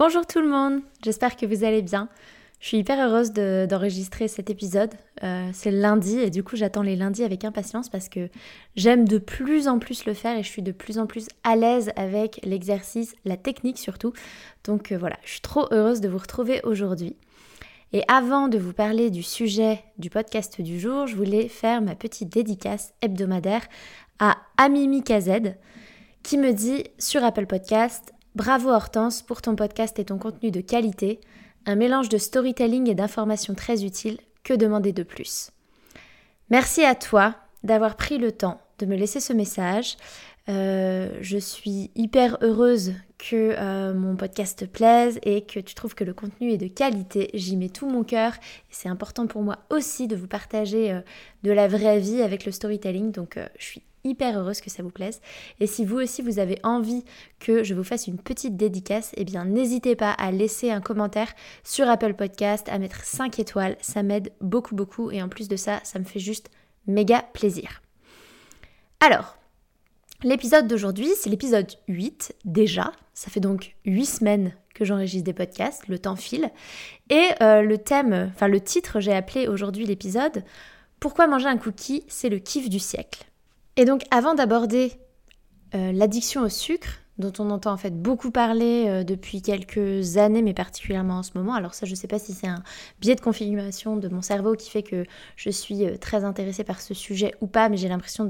Bonjour tout le monde, j'espère que vous allez bien. Je suis hyper heureuse d'enregistrer cet épisode. Euh, c'est lundi et du coup j'attends les lundis avec impatience parce que j'aime de plus en plus le faire et je suis de plus en plus à l'aise avec l'exercice, la technique surtout. Donc euh, voilà, je suis trop heureuse de vous retrouver aujourd'hui. Et avant de vous parler du sujet du podcast du jour, je voulais faire ma petite dédicace hebdomadaire à Amimi KZ qui me dit sur Apple Podcast Bravo Hortense pour ton podcast et ton contenu de qualité, un mélange de storytelling et d'informations très utiles, que demander de plus? Merci à toi d'avoir pris le temps de me laisser ce message. Euh, je suis hyper heureuse que euh, mon podcast te plaise et que tu trouves que le contenu est de qualité. J'y mets tout mon cœur c'est important pour moi aussi de vous partager euh, de la vraie vie avec le storytelling. Donc je suis hyper heureuse que ça vous plaise. Et si vous aussi vous avez envie que je vous fasse une petite dédicace, eh bien n'hésitez pas à laisser un commentaire sur Apple Podcast, à mettre 5 étoiles, ça m'aide beaucoup beaucoup et en plus de ça, ça me fait juste méga plaisir. Alors, l'épisode d'aujourd'hui, c'est l'épisode 8 déjà, ça fait donc 8 semaines que j'enregistre des podcasts, le temps file. Et euh, le thème, enfin le titre, j'ai appelé aujourd'hui l'épisode Pourquoi manger un cookie, c'est le kiff du siècle. Et donc avant d'aborder euh, l'addiction au sucre, dont on entend en fait beaucoup parler euh, depuis quelques années, mais particulièrement en ce moment. Alors ça, je ne sais pas si c'est un biais de configuration de mon cerveau qui fait que je suis euh, très intéressée par ce sujet ou pas, mais j'ai l'impression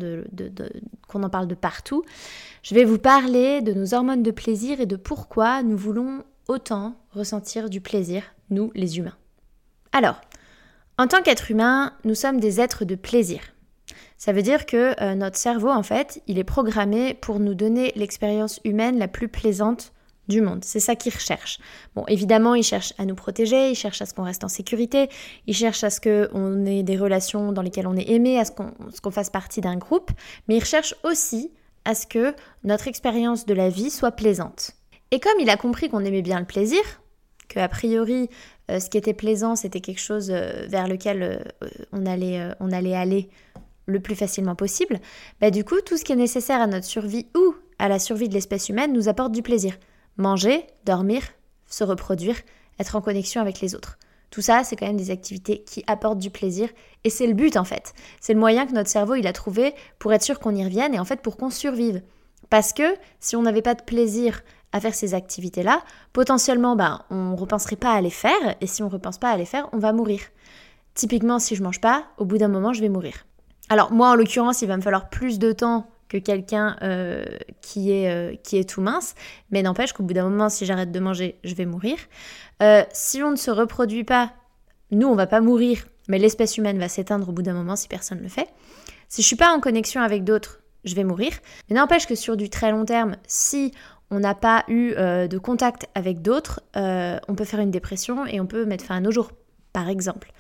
qu'on en parle de partout. Je vais vous parler de nos hormones de plaisir et de pourquoi nous voulons autant ressentir du plaisir, nous les humains. Alors, en tant qu'être humain, nous sommes des êtres de plaisir. Ça veut dire que euh, notre cerveau, en fait, il est programmé pour nous donner l'expérience humaine la plus plaisante du monde. C'est ça qu'il recherche. Bon, évidemment, il cherche à nous protéger, il cherche à ce qu'on reste en sécurité, il cherche à ce qu'on ait des relations dans lesquelles on est aimé, à ce qu'on fasse partie d'un groupe, mais il recherche aussi à ce que notre expérience de la vie soit plaisante. Et comme il a compris qu'on aimait bien le plaisir, que a priori euh, ce qui était plaisant c'était quelque chose euh, vers lequel on, allait, on allait aller le plus facilement possible, bah du coup, tout ce qui est nécessaire à notre survie ou à la survie de l'espèce humaine nous apporte du plaisir. Manger, dormir, se reproduire, être en connexion avec les autres. Tout ça, c'est quand même des activités qui apportent du plaisir et c'est le but en fait. C'est le moyen que notre cerveau il a trouvé pour être sûr qu'on y revienne et en fait pour qu'on survive. Parce que si on n'avait pas de plaisir à faire ces activités-là, potentiellement, ben, on ne repenserait pas à les faire et si on ne repense pas à les faire, on va mourir. Typiquement, si je mange pas, au bout d'un moment, je vais mourir. Alors moi en l'occurrence il va me falloir plus de temps que quelqu'un euh, qui, est, euh, qui est tout mince, mais n'empêche qu'au bout d'un moment si j'arrête de manger je vais mourir. Euh, si on ne se reproduit pas, nous on va pas mourir, mais l'espèce humaine va s'éteindre au bout d'un moment si personne ne le fait. Si je suis pas en connexion avec d'autres, je vais mourir. Mais n'empêche que sur du très long terme, si on n'a pas eu de contact avec d'autres, on peut faire une dépression et on peut mettre fin à nos jours, par exemple.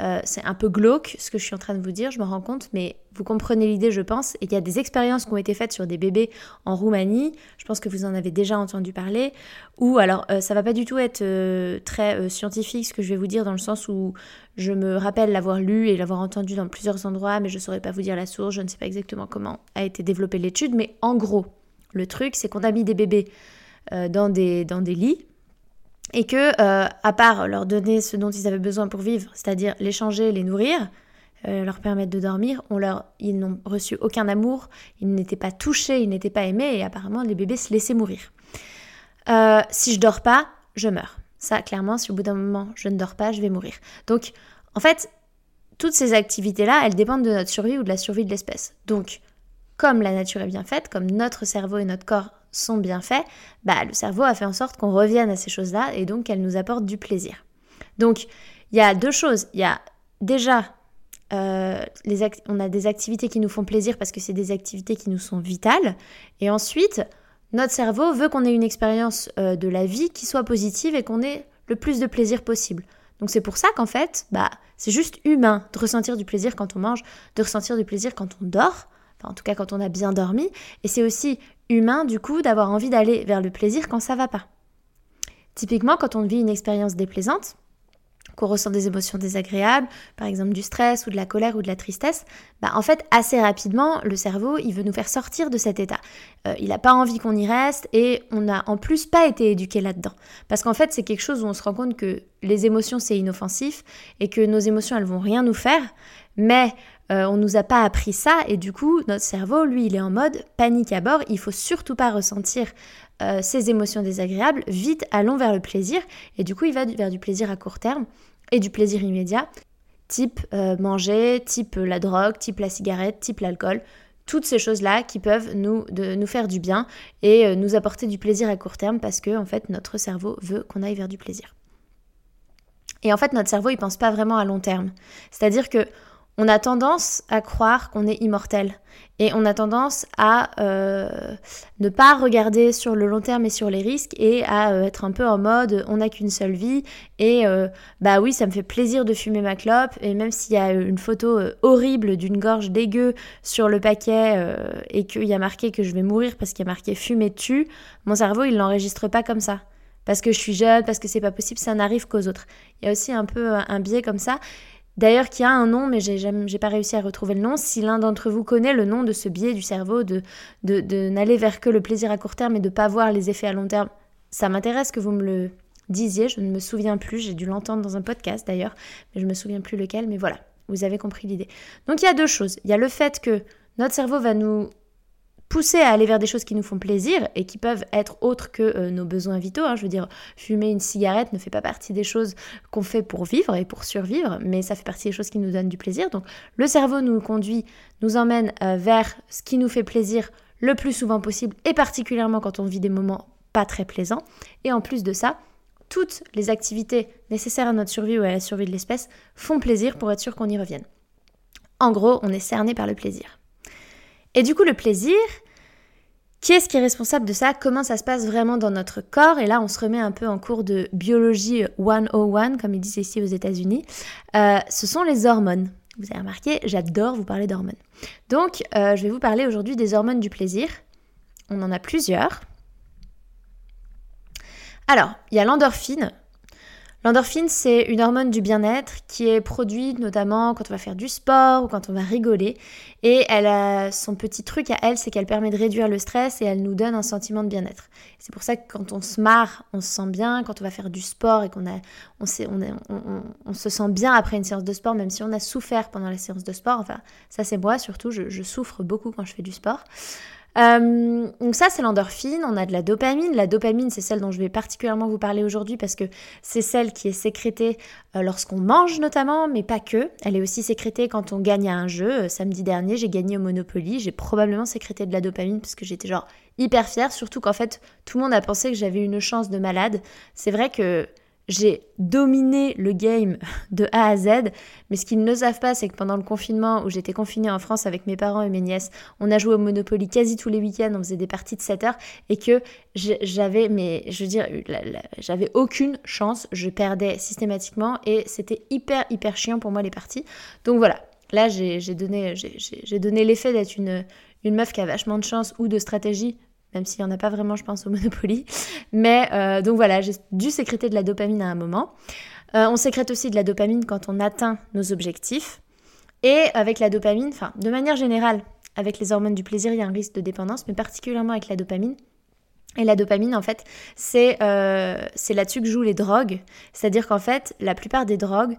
Euh, c'est un peu glauque ce que je suis en train de vous dire, je me rends compte, mais vous comprenez l'idée, je pense. Et il y a des expériences qui ont été faites sur des bébés en Roumanie, je pense que vous en avez déjà entendu parler, ou alors euh, ça va pas du tout être euh, très scientifique ce que je vais vous dire, dans le sens où je me rappelle l'avoir lu et l'avoir entendu dans plusieurs endroits, mais je saurais pas vous dire la source, je ne sais pas exactement comment a été développée l'étude, mais en gros, le truc, c'est qu'on a mis des bébés dans, des, dans des lits et que, euh, à part leur donner ce dont ils avaient besoin pour vivre, c'est-à-dire les changer, les nourrir, euh, leur permettre de dormir, on leur, ils n'ont reçu aucun amour, ils n'étaient pas touchés, ils n'étaient pas aimés, et apparemment les bébés se laissaient mourir. euh, si je dors pas, je meurs. Ça, clairement, si au bout d'un moment je ne dors pas, je vais mourir. Donc, en fait, toutes ces activités-là, elles dépendent de notre survie ou de la survie de l'espèce. Donc, comme la nature est bien faite, comme notre cerveau et notre corps sont bien faits, bah, le cerveau a fait en sorte qu'on revienne à ces choses-là et donc qu'elles nous apportent du plaisir. Donc, il y a deux choses. Il y a déjà, euh, les on a des activités qui nous font plaisir parce que c'est des activités qui nous sont vitales. Et ensuite, notre cerveau veut qu'on ait une expérience euh, de la vie qui soit positive et qu'on ait le plus de plaisir possible. Donc c'est pour ça qu'en fait, bah, c'est juste humain de ressentir du plaisir quand on mange, de ressentir du plaisir quand on dort, enfin en tout cas quand on a bien dormi, et c'est aussi humain du coup d'avoir envie d'aller vers le plaisir quand ça va pas. Typiquement quand on vit une expérience déplaisante, qu'on ressent des émotions désagréables, par exemple du stress ou de la colère ou de la tristesse, bah en fait assez rapidement le cerveau il veut nous faire sortir de cet état. Euh, il n'a pas envie qu'on y reste et on n'a en plus pas été éduqué là-dedans. Parce qu'en fait c'est quelque chose où on se rend compte que les émotions c'est inoffensif et que nos émotions elles vont rien nous faire, mais euh, on nous a pas appris ça et du coup notre cerveau lui il est en mode panique à bord, il faut surtout pas ressentir euh, ces émotions désagréables, vite allons vers le plaisir. Et du coup il va vers du plaisir à court terme et du plaisir immédiat, type euh, manger, type la drogue, type la cigarette, type l'alcool, toutes ces choses-là qui peuvent nous, nous faire du bien et euh, nous apporter du plaisir à court terme parce que en fait notre cerveau veut qu'on aille vers du plaisir. Et en fait notre cerveau il pense pas vraiment à long terme. C'est-à-dire que on a tendance à croire qu'on est immortel et on a tendance à euh, ne pas regarder sur le long terme et sur les risques et à euh, être un peu en mode on n'a qu'une seule vie et euh, bah oui ça me fait plaisir de fumer ma clope et même s'il y a une photo horrible d'une gorge dégueu sur le paquet et qu'il y a marqué que je vais mourir parce qu'il y a marqué fumer tu, mon cerveau il l'enregistre pas comme ça parce que je suis jeune, parce que c'est pas possible, ça n'arrive qu'aux autres. Il y a aussi un peu un biais comme ça. D'ailleurs, qui a un nom, mais j'ai n'ai pas réussi à retrouver le nom. Si l'un d'entre vous connaît le nom de ce biais du cerveau, de, de, n'aller vers que le plaisir à court terme et de pas voir les effets à long terme, ça m'intéresse que vous me le disiez. Je ne me souviens plus, j'ai dû l'entendre dans un podcast d'ailleurs, mais je me souviens plus lequel. Mais voilà, vous avez compris l'idée. Donc il y a deux choses. Il y a le fait que notre cerveau va nous pousser à aller vers des choses qui nous font plaisir et qui peuvent être autres que euh, nos besoins vitaux. Hein. Je veux dire, fumer une cigarette ne fait pas partie des choses qu'on fait pour vivre et pour survivre, mais ça fait partie des choses qui nous donnent du plaisir. Donc le cerveau nous conduit, nous emmène euh, vers ce qui nous fait plaisir le plus souvent possible, et particulièrement quand on vit des moments pas très plaisants. Et en plus de ça, toutes les activités nécessaires à notre survie ou à la survie de l'espèce font plaisir pour être sûr qu'on y revienne. En gros, on est cerné par le plaisir. Et du coup, le plaisir, qui est-ce qui est responsable de ça? Comment ça se passe vraiment dans notre corps? Et là, on se remet un peu en cours de biologie 101, comme ils disent ici aux États-Unis. Euh, ce sont les hormones. Vous avez remarqué, j'adore vous parler d'hormones. Donc, euh, je vais vous parler aujourd'hui des hormones du plaisir. On en a plusieurs. Alors, il y a l'endorphine. L'endorphine, c'est une hormone du bien-être qui est produite notamment quand on va faire du sport ou quand on va rigoler. Et elle a son petit truc à elle, c'est qu'elle permet de réduire le stress et elle nous donne un sentiment de bien-être. C'est pour ça que quand on se marre, on se sent bien. Quand on va faire du sport et qu'on a, on, se sent bien après une séance de sport, même si on a souffert pendant la séance de sport. Enfin, ça c'est moi surtout, je souffre beaucoup quand je fais du sport. Euh, donc ça, c'est l'endorphine. On a de la dopamine. La dopamine, c'est celle dont je vais particulièrement vous parler aujourd'hui parce que c'est celle qui est sécrétée euh, lorsqu'on mange notamment, mais pas que. Elle est aussi sécrétée quand on gagne à un jeu. Euh, samedi dernier, j'ai gagné au Monopoly. J'ai probablement sécrété de la dopamine parce que j'étais genre hyper fière, surtout qu'en fait, tout le monde a pensé que j'avais une chance de malade. C'est vrai que j'ai dominé le game de A à Z, mais ce qu'ils ne savent pas, c'est que pendant le confinement où j'étais confinée en France avec mes parents et mes nièces, on a joué au Monopoly quasi tous les week-ends, on faisait des parties de 7 heures, et que j'avais, mais je veux dire, j'avais aucune chance, je perdais systématiquement, et c'était hyper, hyper chiant pour moi les parties. Donc voilà, là j'ai donné, donné l'effet d'être une, une meuf qui a vachement de chance ou de stratégie même s'il n'y en a pas vraiment, je pense, au Monopoly. Mais euh, donc voilà, j'ai dû sécréter de la dopamine à un moment. Euh, on sécrète aussi de la dopamine quand on atteint nos objectifs. Et avec la dopamine, enfin, de manière générale, avec les hormones du plaisir, il y a un risque de dépendance, mais particulièrement avec la dopamine. Et la dopamine, en fait, c'est euh, là-dessus que jouent les drogues. C'est-à-dire qu'en fait, la plupart des drogues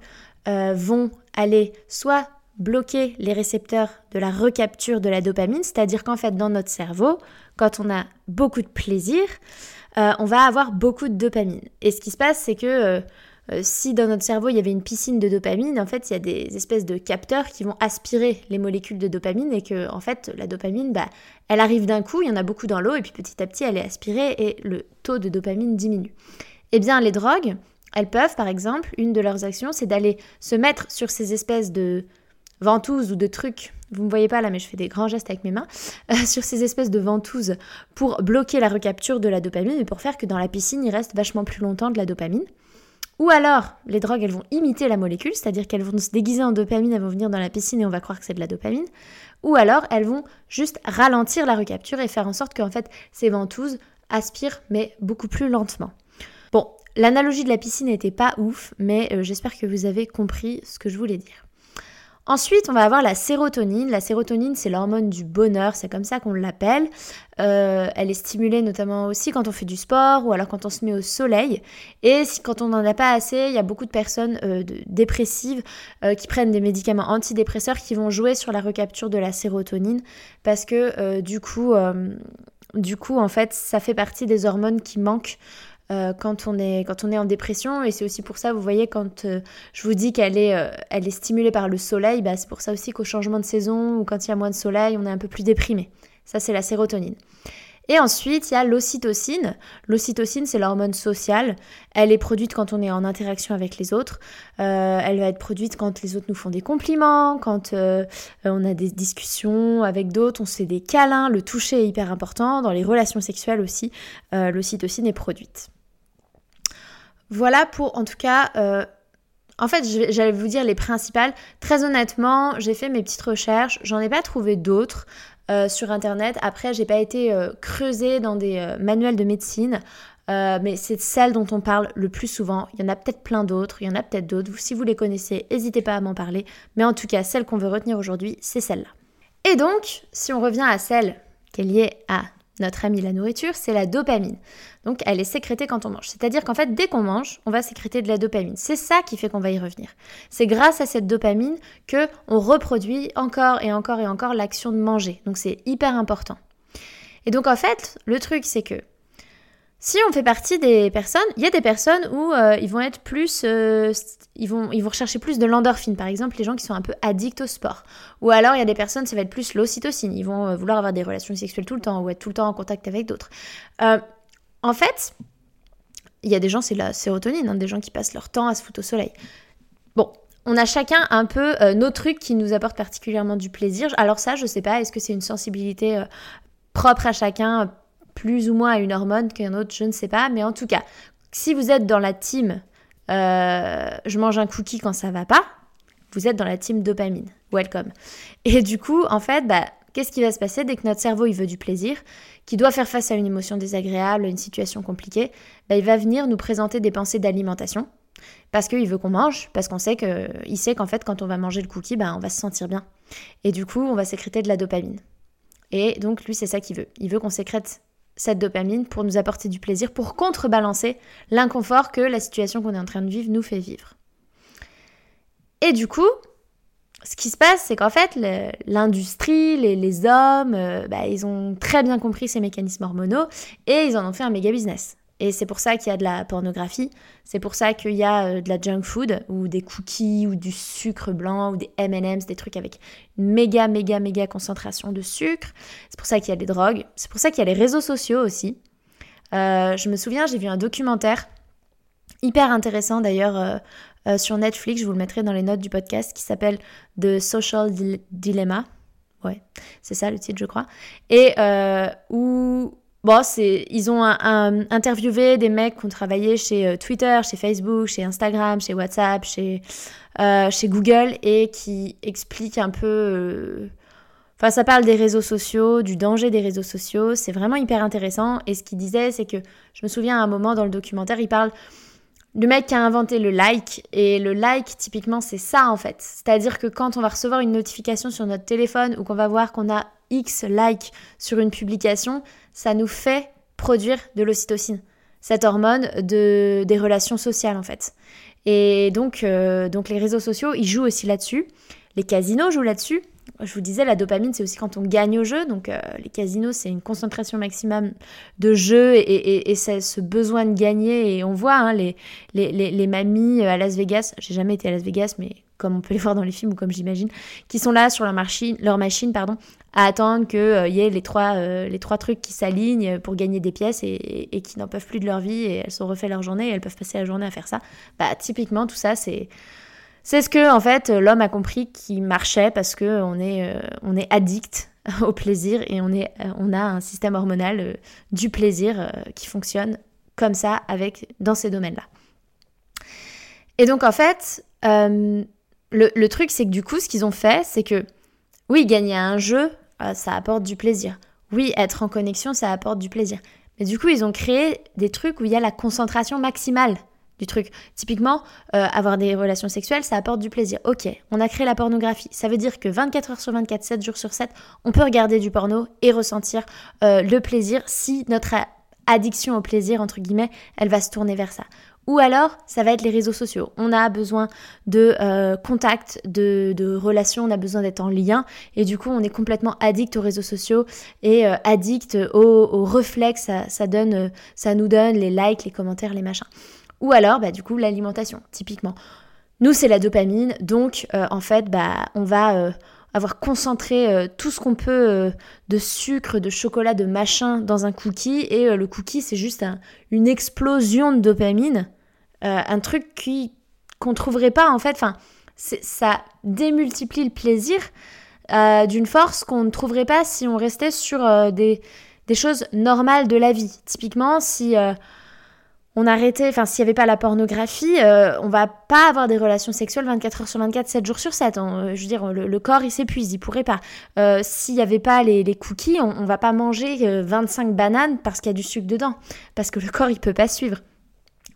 vont aller soit bloquer les récepteurs de la recapture de la dopamine, c'est-à-dire qu'en fait dans notre cerveau, quand on a beaucoup de plaisir, on va avoir beaucoup de dopamine. Et ce qui se passe, c'est que euh, si dans notre cerveau il y avait une piscine de dopamine, en fait il y a des espèces de capteurs qui vont aspirer les molécules de dopamine et que en fait la dopamine, bah, elle arrive d'un coup, il y en a beaucoup dans l'eau et puis petit à petit elle est aspirée et le taux de dopamine diminue. Eh bien les drogues, elles peuvent par exemple, une de leurs actions c'est d'aller se mettre sur ces espèces de ventouses ou de trucs, vous ne me voyez pas là mais je fais des grands gestes avec mes mains, euh, sur ces espèces de ventouses pour bloquer la recapture de la dopamine et pour faire que dans la piscine il reste vachement plus longtemps de la dopamine. Ou alors, les drogues, elles vont imiter la molécule, c'est-à-dire qu'elles vont se déguiser en dopamine, elles vont venir dans la piscine et on va croire que c'est de la dopamine. Ou alors, elles vont juste ralentir la recapture et faire en sorte qu'en fait, ces ventouses aspirent, mais beaucoup plus lentement. Bon, l'analogie de la piscine n'était pas ouf, mais euh, j'espère que vous avez compris ce que je voulais dire. Ensuite, on va avoir la sérotonine. La sérotonine, c'est l'hormone du bonheur, c'est comme ça qu'on l'appelle. Euh, elle est stimulée notamment aussi quand on fait du sport ou alors quand on se met au soleil. Et quand on n'en a pas assez, il y a beaucoup de personnes euh, dépressives euh, qui prennent des médicaments antidépresseurs qui vont jouer sur la recapture de la sérotonine parce que du coup, du coup, en fait, ça fait partie des hormones qui manquent euh, quand, on est, quand on est en dépression. Et c'est aussi pour ça, vous voyez, quand euh, je vous dis qu'elle est, euh, elle est stimulée par le soleil, bah, c'est pour ça aussi qu'au changement de saison ou quand il y a moins de soleil, on est un peu plus déprimé. Ça, c'est la sérotonine. Et ensuite, il y a l'ocytocine. L'ocytocine, c'est l'hormone sociale. Elle est produite quand on est en interaction avec les autres. elle va être produite quand les autres nous font des compliments, quand on a des discussions avec d'autres, on se fait des câlins. Le toucher est hyper important. Dans les relations sexuelles aussi, l'ocytocine est produite. Voilà pour en tout cas... Euh, en fait, j'allais vous dire les principales. Très honnêtement, j'ai fait mes petites recherches, j'en ai pas trouvé d'autres euh, sur internet. Après, j'ai pas été euh, creusée dans des manuels de médecine, mais c'est celle dont on parle le plus souvent. Il y en a peut-être plein d'autres, il y en a peut-être d'autres. Si vous les connaissez, n'hésitez pas à m'en parler. Mais en tout cas, celle qu'on veut retenir aujourd'hui, c'est celle-là. Et donc, si on revient à celle qui est liée à notre amie la nourriture, c'est la dopamine. Donc elle est sécrétée quand on mange. C'est-à-dire qu'en fait, dès qu'on mange, on va sécréter de la dopamine. C'est ça qui fait qu'on va y revenir. C'est grâce à cette dopamine que on reproduit encore et encore et encore l'action de manger. Donc c'est hyper important. Et donc en fait, le truc c'est que si on fait partie des personnes, il y a des personnes où euh, ils vont être plus, euh, ils, vont, ils vont rechercher plus de l'endorphine, par exemple les gens qui sont un peu addicts au sport. Ou alors il y a des personnes, ça va être plus l'ocytocine, ils vont euh, vouloir avoir des relations sexuelles tout le temps ou être tout le temps en contact avec d'autres. en fait, il y a des gens, c'est la sérotonine, hein, des gens qui passent leur temps à se foutre au soleil. Bon, on a chacun un peu nos trucs qui nous apportent particulièrement du plaisir. Alors ça, je sais pas, est-ce que c'est une sensibilité propre à chacun plus ou moins à une hormone qu'un autre, je ne sais pas. Mais en tout cas, si vous êtes dans la team euh, je mange un cookie quand ça va pas, vous êtes dans la team dopamine. Welcome. Et du coup, en fait, bah, qu'est-ce qui va se passer dès que notre cerveau il veut du plaisir, qui doit faire face à une émotion désagréable, une situation compliquée, bah, il va venir nous présenter des pensées d'alimentation. Parce qu'il veut qu'on mange, parce qu'on sait que, il sait qu'en fait, quand on va manger le cookie, bah, on va se sentir bien. Et du coup, on va sécréter de la dopamine. Et donc, lui, c'est ça qu'il veut. Il veut qu'on sécrète cette dopamine pour nous apporter du plaisir, pour contrebalancer l'inconfort que la situation qu'on est en train de vivre nous fait vivre. Et du coup, ce qui se passe, c'est qu'en fait, l'industrie, les, hommes, euh, bah, ils ont très bien compris ces mécanismes hormonaux et ils en ont fait un méga business. Et c'est pour ça qu'il y a de la pornographie, c'est pour ça qu'il y a euh, de la junk food, ou des cookies, ou du sucre blanc, ou des MM's, des trucs avec méga, méga, méga concentration de sucre. C'est pour ça qu'il y a des drogues, c'est pour ça qu'il y a les réseaux sociaux aussi. Euh, je me souviens, j'ai vu un documentaire hyper intéressant d'ailleurs euh, sur Netflix, je vous le mettrai dans les notes du podcast, qui s'appelle The Social Dilemma. Ouais, c'est ça le titre, je crois. Et où Bon, ils ont interviewé des mecs qui ont travaillé chez euh, Twitter, chez Facebook, chez Instagram, chez WhatsApp, chez, euh, Google et qui expliquent un peu. Euh, enfin, ça parle des réseaux sociaux, du danger des réseaux sociaux. C'est vraiment hyper intéressant. Et ce qu'il disait, c'est que je me souviens à un moment dans le documentaire, il parle du mec qui a inventé le like. Et le like, typiquement, c'est ça en fait. C'est-à-dire que quand on va recevoir une notification sur notre téléphone ou qu'on va voir qu'on a X likes sur une publication, ça nous fait produire de l'ocytocine, cette hormone de, des relations sociales en fait. Et donc, euh, donc les réseaux sociaux, ils jouent aussi là-dessus. Les casinos jouent là-dessus. Je vous disais, la dopamine, c'est aussi quand on gagne au jeu. Donc, euh, les casinos, c'est une concentration maximum de jeu et, c'est ce besoin de gagner. Et on voit hein, les, les, mamies à Las Vegas, j'ai jamais été à Las Vegas, mais comme on peut les voir dans les films ou comme j'imagine, qui sont là sur leur machine, leur machine pardon, à attendre qu'il euh, y ait les trois, euh, les trois trucs qui s'alignent pour gagner des pièces et, et qui n'en peuvent plus de leur vie et elles sont refait leur journée et elles peuvent passer la journée à faire ça. Bah, typiquement, tout ça, c'est c'est ce que en fait l'homme a compris qui marchait parce que on est, euh, on est addict au plaisir et on, euh, a un système hormonal euh, du plaisir qui fonctionne comme ça avec dans ces domaines-là. Et donc en fait, le, le, truc c'est que du coup ce qu'ils ont fait c'est que oui gagner un jeu ça apporte du plaisir. Oui être en connexion ça apporte du plaisir. Mais du coup ils ont créé des trucs où il y a la concentration maximale du truc. Typiquement, euh, avoir des relations sexuelles, ça apporte du plaisir. Ok, on a créé la pornographie. Ça veut dire que 24 heures sur 24, 7 jours sur 7, on peut regarder du porno et ressentir euh, le plaisir si notre addiction au plaisir, entre guillemets, elle va se tourner vers ça. Ou alors, ça va être les réseaux sociaux. On a besoin de euh, contact, de, relations, on a besoin d'être en lien. Et du coup, on est complètement addict aux réseaux sociaux et addict aux, réflexes. Ça, donne, ça nous donne les likes, les commentaires, les machins. Ou alors, bah, du coup, l'alimentation, typiquement. Nous, c'est la dopamine, donc euh, en fait, bah, on va euh, avoir concentré euh, tout ce qu'on peut de sucre, de chocolat, de machin dans un cookie, et le cookie, c'est juste une explosion de dopamine, un truc qui qu'on trouverait pas en fait, enfin, ça démultiplie le plaisir d'une force qu'on ne trouverait pas si on restait sur des, des, choses normales de la vie. Typiquement, si on arrêtait, enfin s'il n'y avait pas la pornographie, euh, on va pas avoir des relations sexuelles 24 heures sur 24, 7 jours sur 7. Hein. je veux dire, le, corps il s'épuise, il pourrait pas. Euh, s'il n'y avait pas les, cookies, on, on, va pas manger 25 euh, bananes parce qu'il y a du sucre dedans, parce que le corps il peut pas suivre.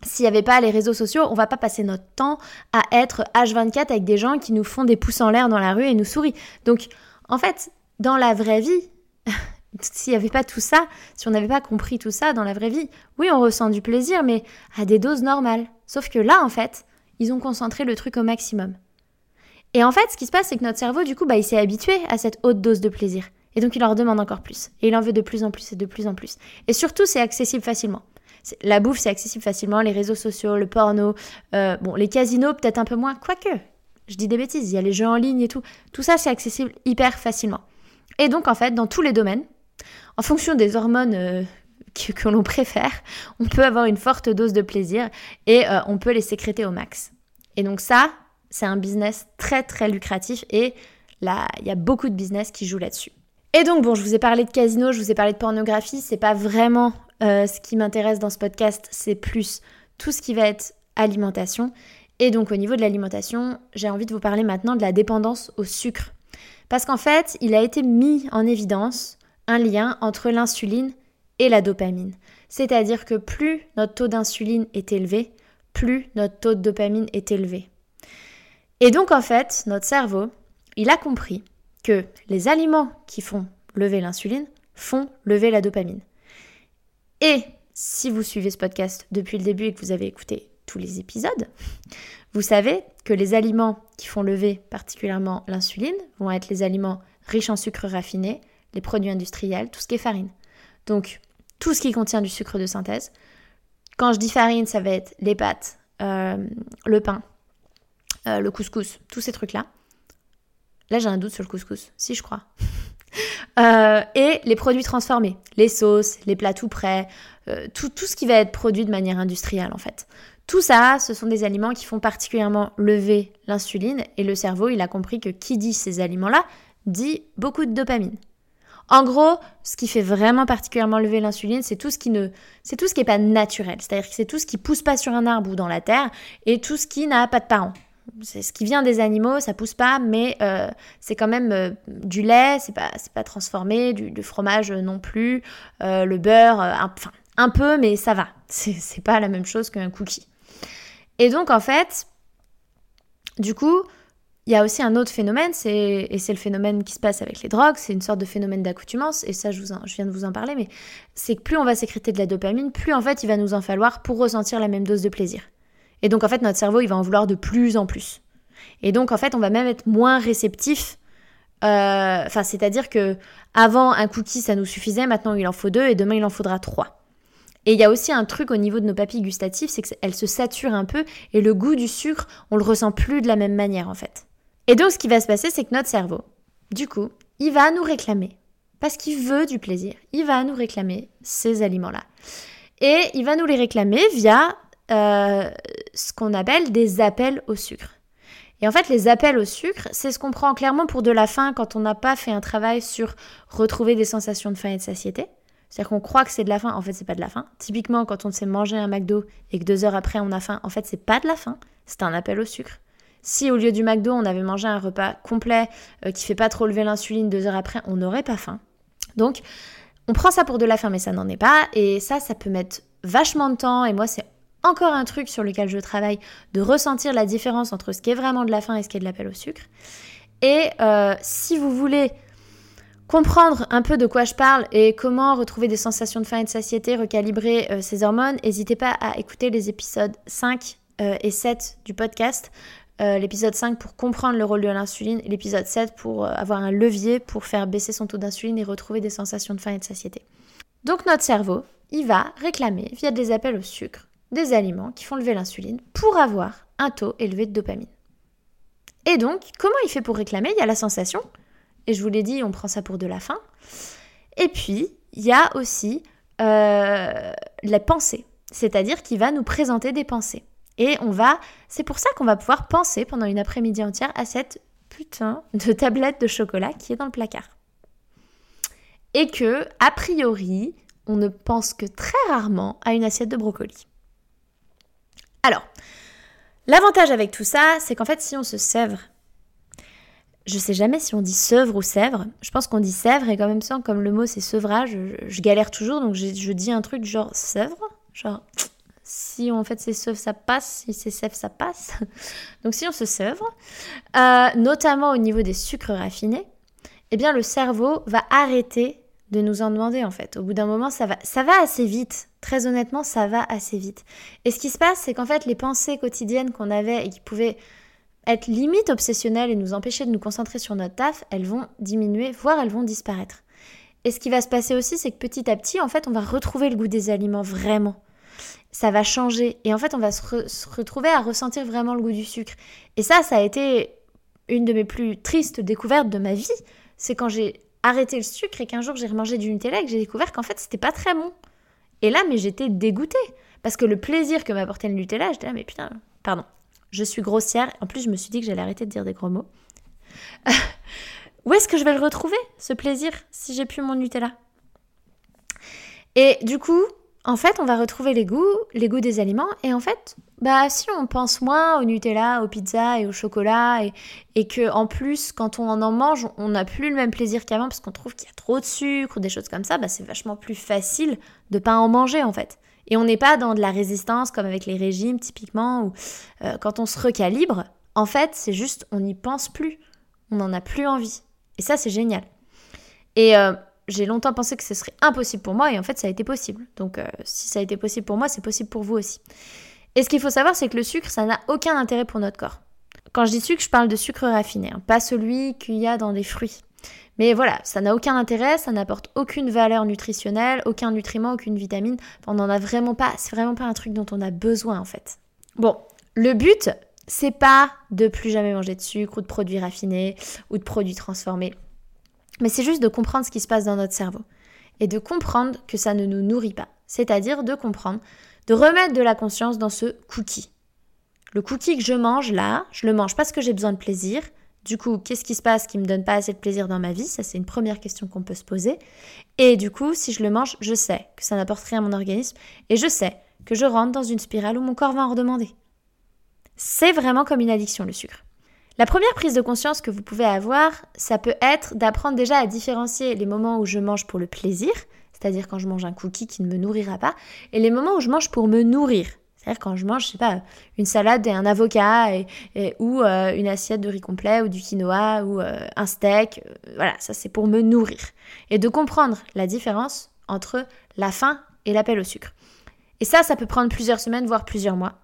S'il n'y avait pas les réseaux sociaux, on va pas passer notre temps à être H24 avec des gens qui nous font des pouces en l'air dans la rue et nous sourient. Donc, en fait, dans la vraie vie, s'il n'y avait pas tout ça, si on n'avait pas compris tout ça dans la vraie vie, oui, on ressent du plaisir, mais à des doses normales. Sauf que là, en fait, ils ont concentré le truc au maximum. Et en fait, ce qui se passe, c'est que notre cerveau, du coup, bah, il s'est habitué à cette haute dose de plaisir. Et donc, il en demande encore plus. Et il en veut de plus en plus et de plus en plus. Et surtout, c'est accessible facilement. La bouffe, c'est accessible facilement. Les réseaux sociaux, le porno, euh, bon, les casinos, peut-être un peu moins. Quoique, je dis des bêtises, il y a les jeux en ligne et tout. Tout ça, c'est accessible hyper facilement. Et donc, en fait, dans tous les domaines, en fonction des hormones euh, que, l'on préfère, on peut avoir une forte dose de plaisir et euh, on peut les sécréter au max. Et donc ça, c'est un business très très lucratif et là, il y a beaucoup de business qui jouent là-dessus. Et donc bon, je vous ai parlé de casino, je vous ai parlé de pornographie, c'est pas vraiment euh, ce qui m'intéresse dans ce podcast, c'est plus tout ce qui va être alimentation. Et donc au niveau de l'alimentation, j'ai envie de vous parler maintenant de la dépendance au sucre. Parce qu'en fait, il a été mis en évidence un lien entre l'insuline et la dopamine. C'est-à-dire que plus notre taux d'insuline est élevé, plus notre taux de dopamine est élevé. Et donc en fait, notre cerveau, il a compris que les aliments qui font lever l'insuline font lever la dopamine. Et si vous suivez ce podcast depuis le début et que vous avez écouté tous les épisodes, vous savez que les aliments qui font lever particulièrement l'insuline vont être les aliments riches en sucre raffiné, les produits industriels, tout ce qui est farine. Donc, tout ce qui contient du sucre de synthèse. Quand je dis farine, ça va être les pâtes, euh, le pain, euh, le couscous, tous ces trucs-là. Là, j'ai un doute sur le couscous, si je crois. Euh, et les produits transformés, les sauces, les plats tout prêts, tout, tout ce qui va être produit de manière industrielle en fait. Tout ça, ce sont des aliments qui font particulièrement lever l'insuline et le cerveau, il a compris que qui dit ces aliments-là dit beaucoup de dopamine. En gros, ce qui fait vraiment particulièrement lever l'insuline, c'est tout ce qui ne, c'est tout ce qui n'est pas naturel. C'est-à-dire que c'est tout ce qui pousse pas sur un arbre ou dans la terre et tout ce qui n'a pas de parents. C'est ce qui vient des animaux, ça pousse pas, mais euh, c'est quand même euh, du lait, c'est pas, c'est pas transformé, du, fromage non plus, euh, le beurre, enfin un peu, mais ça va. C'est pas la même chose qu'un cookie. Et donc en fait, du coup, il y a aussi un autre phénomène, et c'est le phénomène qui se passe avec les drogues, c'est une sorte de phénomène d'accoutumance, et ça je, viens de vous en parler, mais c'est que plus on va sécréter de la dopamine, plus en fait il va nous en falloir pour ressentir la même dose de plaisir. Et donc en fait notre cerveau il va en vouloir de plus en plus. Et donc en fait on va même être moins réceptif Euh, enfin, c'est-à-dire que avant un cookie ça nous suffisait, maintenant il en faut deux et demain il en faudra trois. Et il y a aussi un truc au niveau de nos papilles gustatives, c'est qu'elles se saturent un peu et le goût du sucre, on le ressent plus de la même manière en fait. Et donc ce qui va se passer, c'est que notre cerveau, du coup, il va nous réclamer parce qu'il veut du plaisir. Il va nous réclamer ces aliments-là. Et il va nous les réclamer via euh, ce qu'on appelle des appels au sucre. Et en fait, les appels au sucre, c'est ce qu'on prend clairement pour de la faim quand on n'a pas fait un travail sur retrouver des sensations de faim et de satiété. C'est-à-dire qu'on croit que c'est de la faim, en fait, c'est pas de la faim. Typiquement, quand on sait manger un McDo et que deux heures après on a faim, en fait, c'est pas de la faim, c'est un appel au sucre. Si au lieu du McDo, on avait mangé un repas complet euh, qui fait pas trop lever l'insuline deux heures après, on n'aurait pas faim. Donc, on prend ça pour de la faim, mais ça n'en est pas. Et ça, ça peut mettre vachement de temps. Et moi, c'est encore un truc sur lequel je travaille, de ressentir la différence entre ce qui est vraiment de la faim et ce qui est de l'appel au sucre. Et euh, si vous voulez comprendre un peu de quoi je parle et comment retrouver des sensations de faim et de satiété, recalibrer euh, ces hormones, n'hésitez pas à écouter les épisodes 5 euh, et 7 du podcast. L'épisode 5 pour comprendre le rôle de l'insuline et l'épisode 7 pour avoir un levier pour faire baisser son taux d'insuline et retrouver des sensations de faim et de satiété. Donc notre cerveau, il va réclamer via des appels au sucre des aliments qui font lever l'insuline pour avoir un taux élevé de dopamine. Et donc, comment il fait pour réclamer? Il y a la sensation, et je vous l'ai dit, on prend ça pour de la faim. Et puis, il y a aussi euh, la pensée, c'est-à-dire qu'il va nous présenter des pensées. Et on va, c'est pour ça qu'on va pouvoir penser pendant une après-midi entière à cette putain de tablette de chocolat qui est dans le placard. Et que, a priori, on ne pense que très rarement à une assiette de brocoli. Alors, l'avantage avec tout ça, c'est qu'en fait, si on se sèvre, je sais jamais si on dit sevre ou sèvre. Je pense qu'on dit sèvre et quand même ça, comme le mot c'est sevrage, je, galère toujours donc je, dis un truc genre sèvre, genre si en fait c'est sèvre ça passe, si c'est sèvre ça passe. Donc si on se sèvre, euh, notamment au niveau des sucres raffinés, eh bien le cerveau va arrêter de nous en demander en fait. Au bout d'un moment, ça va, ça va assez vite. Très honnêtement, ça va assez vite. Et ce qui se passe, c'est qu'en fait, les pensées quotidiennes qu'on avait et qui pouvaient être limite obsessionnelles et nous empêcher de nous concentrer sur notre taf, elles vont diminuer, voire elles vont disparaître. Et ce qui va se passer aussi, c'est que petit à petit, en fait, on va retrouver le goût des aliments vraiment. Ça va changer. Et en fait, on va se, retrouver à ressentir vraiment le goût du sucre. Et ça, ça a été une de mes plus tristes découvertes de ma vie. C'est quand j'ai arrêté le sucre et qu'un jour j'ai remangé du Nutella et que j'ai découvert qu'en fait c'était pas très bon. Et là, mais j'étais dégoûtée. Parce que le plaisir que m'apportait le Nutella, j'étais là, mais putain, pardon, je suis grossière. En plus, je me suis dit que j'allais arrêter de dire des gros mots. Où est-ce que je vais le retrouver, ce plaisir, si j'ai plus mon Nutella? Et du coup, en fait, on va retrouver les goûts, les goûts des aliments. Et en fait, bah si on pense moins au Nutella, aux pizzas et au chocolat, et, et que en plus, quand on en mange, on n'a plus le même plaisir qu'avant parce qu'on trouve qu'il y a trop de sucre ou des choses comme ça, bah c'est vachement plus facile de pas en manger en fait. Et on n'est pas dans de la résistance comme avec les régimes typiquement, ou euh, quand on se recalibre, en fait, c'est juste on n'y pense plus, on n'en a plus envie. Et ça, c'est génial. Et euh, j'ai longtemps pensé que ce serait impossible pour moi et en fait ça a été possible. Donc euh, si ça a été possible pour moi, c'est possible pour vous aussi. Et ce qu'il faut savoir, c'est que le sucre, ça n'a aucun intérêt pour notre corps. Quand je dis sucre, je parle de sucre raffiné, hein, pas celui qu'il y a dans des fruits. Mais voilà, ça n'a aucun intérêt, ça n'apporte aucune valeur nutritionnelle, aucun nutriment, aucune vitamine. on n'en a vraiment pas, c'est vraiment pas un truc dont on a besoin en fait. Bon, le but, c'est pas de plus jamais manger de sucre ou de produits raffinés ou de produits transformés. Mais c'est juste de comprendre ce qui se passe dans notre cerveau et de comprendre que ça ne nous nourrit pas. C'est-à-dire de comprendre, de remettre de la conscience dans ce cookie. Le cookie que je mange là, je le mange parce que j'ai besoin de plaisir. Du coup, qu'est-ce qui se passe qui me donne pas assez de plaisir dans ma vie? Ça, c'est une première question qu'on peut se poser. Et du coup, si je le mange, je sais que ça n'apporte rien à mon organisme et je sais que je rentre dans une spirale où mon corps va en redemander. C'est vraiment comme une addiction, le sucre. La première prise de conscience que vous pouvez avoir, ça peut être d'apprendre déjà à différencier les moments où je mange pour le plaisir, c'est-à-dire quand je mange un cookie qui ne me nourrira pas, et les moments où je mange pour me nourrir. C'est-à-dire quand je mange, je sais pas, une salade et un avocat, ou euh, une assiette de riz complet, ou du quinoa, ou euh, un steak. Euh, voilà, ça c'est pour me nourrir. Et de comprendre la différence entre la faim et l'appel au sucre. Et ça, ça peut prendre plusieurs semaines, voire plusieurs mois,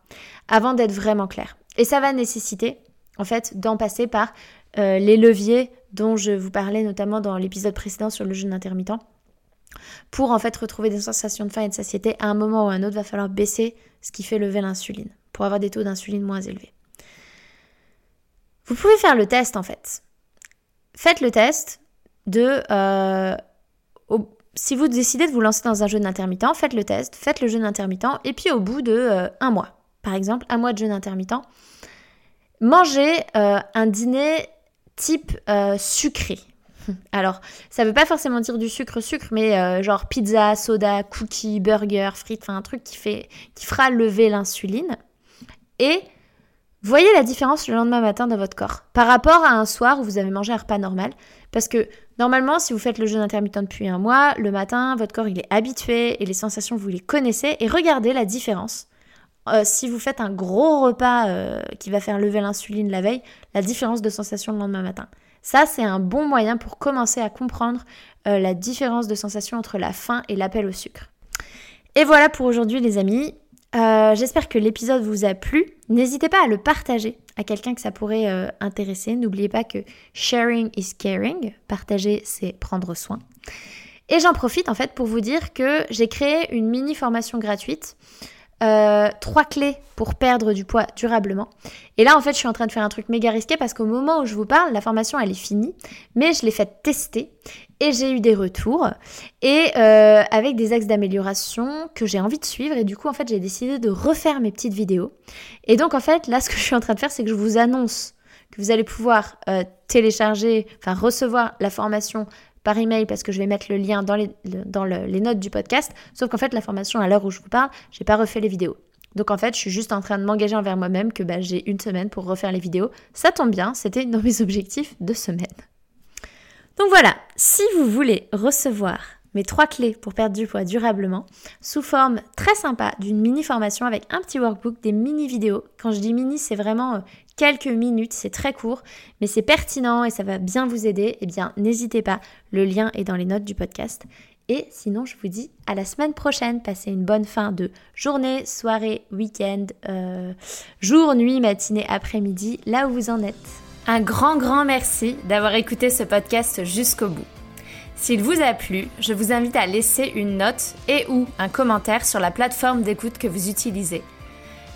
avant d'être vraiment clair. Et ça va nécessiter en fait, d'en passer par les leviers dont je vous parlais notamment dans l'épisode précédent sur le jeûne intermittent. Pour en fait retrouver des sensations de faim et de satiété, à un moment ou à un autre, va falloir baisser ce qui fait lever l'insuline pour avoir des taux d'insuline moins élevés. Vous pouvez faire le test en fait. Faites le test de... Euh, si vous décidez de vous lancer dans un jeûne intermittent, faites le test, faites le jeûne intermittent, et puis au bout de euh, un mois, par exemple, un mois de jeûne intermittent, mangez euh, un dîner type sucré. Alors, ça veut pas forcément dire du sucre-sucre, mais genre pizza, soda, cookies, burger, frites, enfin un truc qui, fait, qui fera lever l'insuline. Et Voyez la différence le lendemain matin dans votre corps par rapport à un soir où vous avez mangé un repas normal. Parce que normalement, si vous faites le jeûne intermittent depuis un mois, le matin, votre corps il est habitué et les sensations vous les connaissez. Et regardez la différence. Euh, si vous faites un gros repas euh, qui va faire lever l'insuline la veille, la différence de sensation le lendemain matin. Ça, c'est un bon moyen pour commencer à comprendre euh, la différence de sensation entre la faim et l'appel au sucre. Et voilà pour aujourd'hui les amis. J'espère que l'épisode vous a plu. N'hésitez pas à le partager à quelqu'un que ça pourrait intéresser. N'oubliez pas que sharing is caring. Partager, c'est prendre soin. Et j'en profite en fait pour vous dire que j'ai créé une mini formation gratuite euh, trois clés pour perdre du poids durablement. Et là, en fait, je suis en train de faire un truc méga risqué parce qu'au moment où je vous parle, la formation, elle est finie, mais je l'ai faite tester et j'ai eu des retours et euh, avec des axes d'amélioration que j'ai envie de suivre. Et du coup, en fait, j'ai décidé de refaire mes petites vidéos. Et donc, en fait, là, ce que je suis en train de faire, c'est que je vous annonce que vous allez pouvoir euh, télécharger, enfin recevoir la formation par email parce que je vais mettre le lien dans les, notes du podcast. Sauf qu'en fait, la formation, à l'heure où je vous parle, j'ai pas refait les vidéos. Donc en fait, je suis juste en train de m'engager envers moi-même que bah, j'ai une semaine pour refaire les vidéos. Ça tombe bien, c'était dans mes objectifs de semaine. Donc voilà, si vous voulez recevoir mes trois clés pour perdre du poids durablement, sous forme très sympa d'une mini formation avec un petit workbook, des mini vidéos. Quand je dis mini, c'est vraiment euh, quelques minutes, c'est très court, mais c'est pertinent et ça va bien vous aider. Eh bien, n'hésitez pas, le lien est dans les notes du podcast. Et sinon, je vous dis à la semaine prochaine. Passez une bonne fin de journée, soirée, week-end, euh, jour, nuit, matinée, après-midi, là où vous en êtes. Un grand, grand merci d'avoir écouté ce podcast jusqu'au bout. S'il vous a plu, je vous invite à laisser une note et ou un commentaire sur la plateforme d'écoute que vous utilisez.